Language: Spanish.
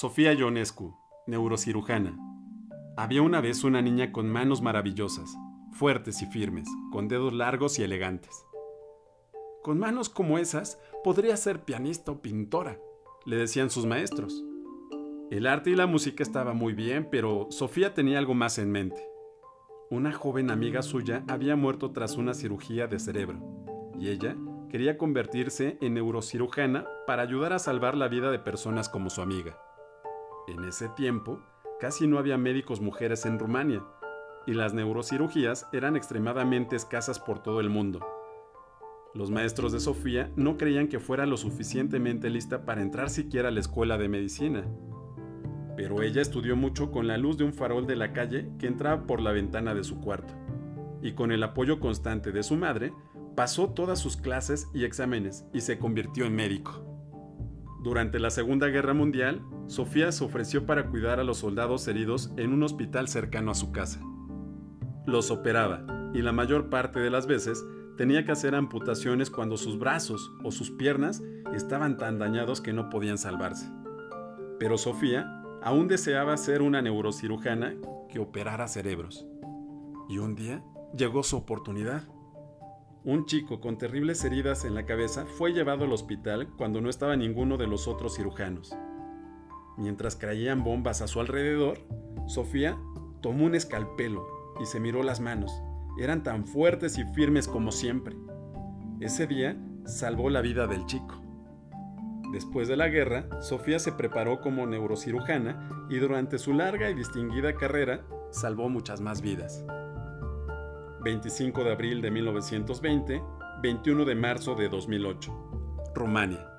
Sofía Ionescu, neurocirujana. Había una vez una niña con manos maravillosas, fuertes y firmes, con dedos largos y elegantes. Con manos como esas, podría ser pianista o pintora, le decían sus maestros. El arte y la música estaba muy bien, pero Sofía tenía algo más en mente. Una joven amiga suya había muerto tras una cirugía de cerebro, y ella quería convertirse en neurocirujana para ayudar a salvar la vida de personas como su amiga. En ese tiempo, casi no había médicos mujeres en Rumania, y las neurocirugías eran extremadamente escasas por todo el mundo. Los maestros de Sofía no creían que fuera lo suficientemente lista para entrar siquiera a la escuela de medicina. Pero ella estudió mucho con la luz de un farol de la calle que entraba por la ventana de su cuarto. Y con el apoyo constante de su madre, pasó todas sus clases y exámenes y se convirtió en médico. Durante la Segunda Guerra Mundial, Sofía se ofreció para cuidar a los soldados heridos en un hospital cercano a su casa. Los operaba y la mayor parte de las veces tenía que hacer amputaciones cuando sus brazos o sus piernas estaban tan dañados que no podían salvarse. Pero Sofía aún deseaba ser una neurocirujana que operara cerebros. Y un día llegó su oportunidad. Un chico con terribles heridas en la cabeza fue llevado al hospital cuando no estaba ninguno de los otros cirujanos. Mientras caían bombas a su alrededor, Sofía tomó un escalpelo y se miró las manos. Eran tan fuertes y firmes como siempre. Ese día salvó la vida del chico. Después de la guerra, Sofía se preparó como neurocirujana y durante su larga y distinguida carrera salvó muchas más vidas. 25 de abril de 1920, 21 de marzo de 2008. Rumania.